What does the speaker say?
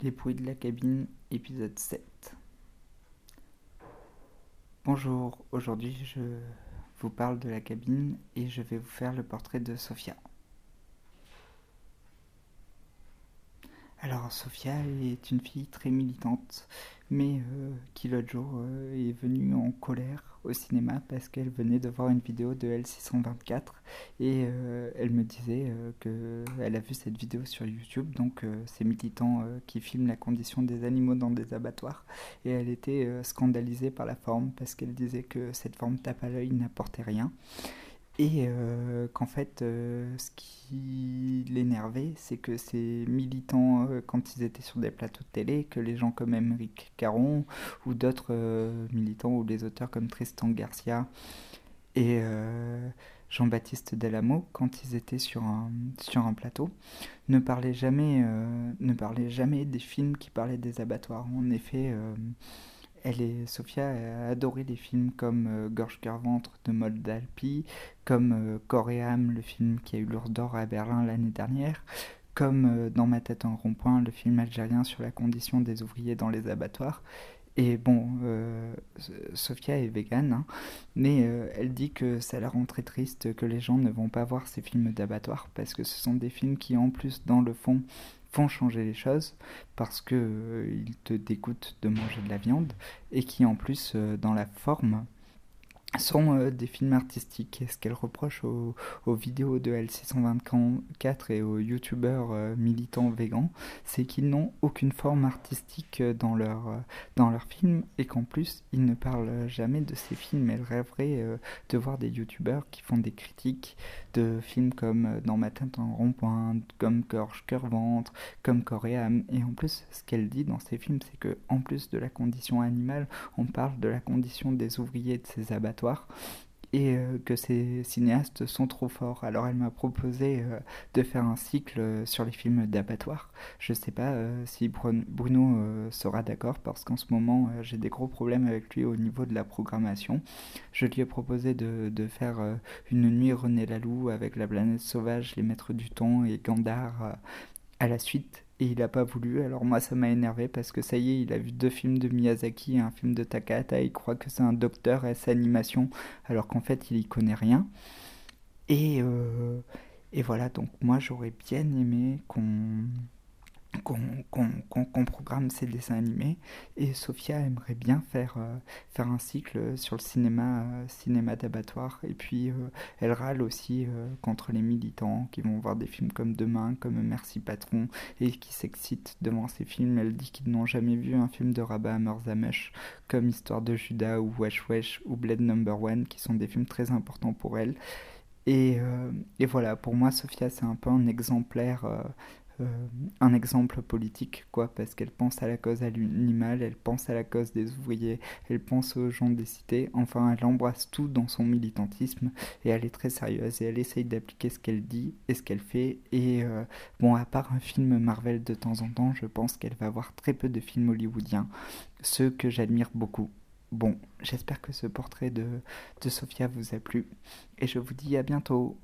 Les bruits de la cabine, épisode 7. Bonjour, aujourd'hui je vous parle de la cabine et je vais vous faire le portrait de Sophia. Alors Sophia est une fille très militante, mais euh, qui l'autre jour euh, est venue en colère au cinéma parce qu'elle venait de voir une vidéo de L624 et euh, elle me disait qu'elle a vu cette vidéo sur YouTube, donc ces militants qui filment la condition des animaux dans des abattoirs, et elle était scandalisée par la forme parce qu'elle disait que cette forme tape à l'œil n'apportait rien. Et euh, qu'en fait, euh, ce qui l'énervait, c'est que ces militants, euh, quand ils étaient sur des plateaux de télé, que les gens comme Émeric Caron ou d'autres militants ou les auteurs comme Tristan Garcia et Jean-Baptiste Delamo, quand ils étaient sur un, sur un plateau, ne parlaient, jamais, ne parlaient jamais des films qui parlaient des abattoirs. En effet, elle et Sophia a adoré les films comme euh, Gorge Cœur Ventre de Moldalpi, comme euh, Coréam, le film qui a eu l'ours d'or à Berlin l'année dernière, comme euh, Dans ma tête en rond-point, le film algérien sur la condition des ouvriers dans les abattoirs. Et bon, Sophia est végane, hein, mais elle dit que ça la rend très triste que les gens ne vont pas voir ces films d'abattoir parce que ce sont des films qui, en plus, dans le fond, font changer les choses parce que euh, ils te dégoûtent de manger de la viande et qui en plus euh, dans la forme sont euh, des films artistiques. Et ce qu'elle reproche aux, vidéos de L624 et aux youtubeurs euh, militants végans, c'est qu'ils n'ont aucune forme artistique euh, dans leurs dans leur films et qu'en plus ils ne parlent jamais de ces films. Elle rêverait de voir des youtubeurs qui font des critiques de films comme Dans ma tête en rond-point, comme Gorge, Cœur, Ventre, comme Coréam. Et en plus, ce qu'elle dit dans ces films, c'est que en plus de la condition animale, on parle de la condition des ouvriers de ces abattoirs et euh, que ces cinéastes sont trop forts. Alors elle m'a proposé euh, de faire un cycle euh, sur les films d'abattoir. Je ne sais pas si Bruno sera d'accord parce qu'en ce moment j'ai des gros problèmes avec lui au niveau de la programmation. Je lui ai proposé de, faire une nuit René Laloux avec La planète sauvage, Les maîtres du temps et Gandar à la suite et il n'a pas voulu. Alors moi ça m'a énervé parce que ça y est, il a vu deux films de Miyazaki et un film de Takahata, il croit que c'est un docteur S animation alors qu'en fait il y connaît rien. Et, euh, et voilà, donc moi j'aurais bien aimé qu'on qu'on programme ses dessins animés et Sophia aimerait bien faire, euh, faire un cycle sur le cinéma, euh, cinéma d'abattoir et puis euh, elle râle aussi contre les militants qui vont voir des films comme Demain, comme Merci Patron et qui s'excitent devant ces films. Elle dit qu'ils n'ont jamais vu un film de Rabat Morzamesh comme Histoire de Judas ou Wesh Wesh ou Blade Number One qui sont des films très importants pour elle. Et, et, voilà, pour moi, Sophia, c'est un peu un exemplaire un exemple politique, quoi, parce qu'elle pense à la cause animale, elle pense à la cause des ouvriers, elle pense aux gens des cités, enfin, elle embrasse tout dans son militantisme et elle est très sérieuse et elle essaye d'appliquer ce qu'elle dit et ce qu'elle fait. Et euh, bon, à part un film Marvel de temps en temps, je pense qu'elle va voir très peu de films hollywoodiens, ceux que j'admire beaucoup. Bon, j'espère que ce portrait de, de Sophia vous a plu et je vous dis à bientôt.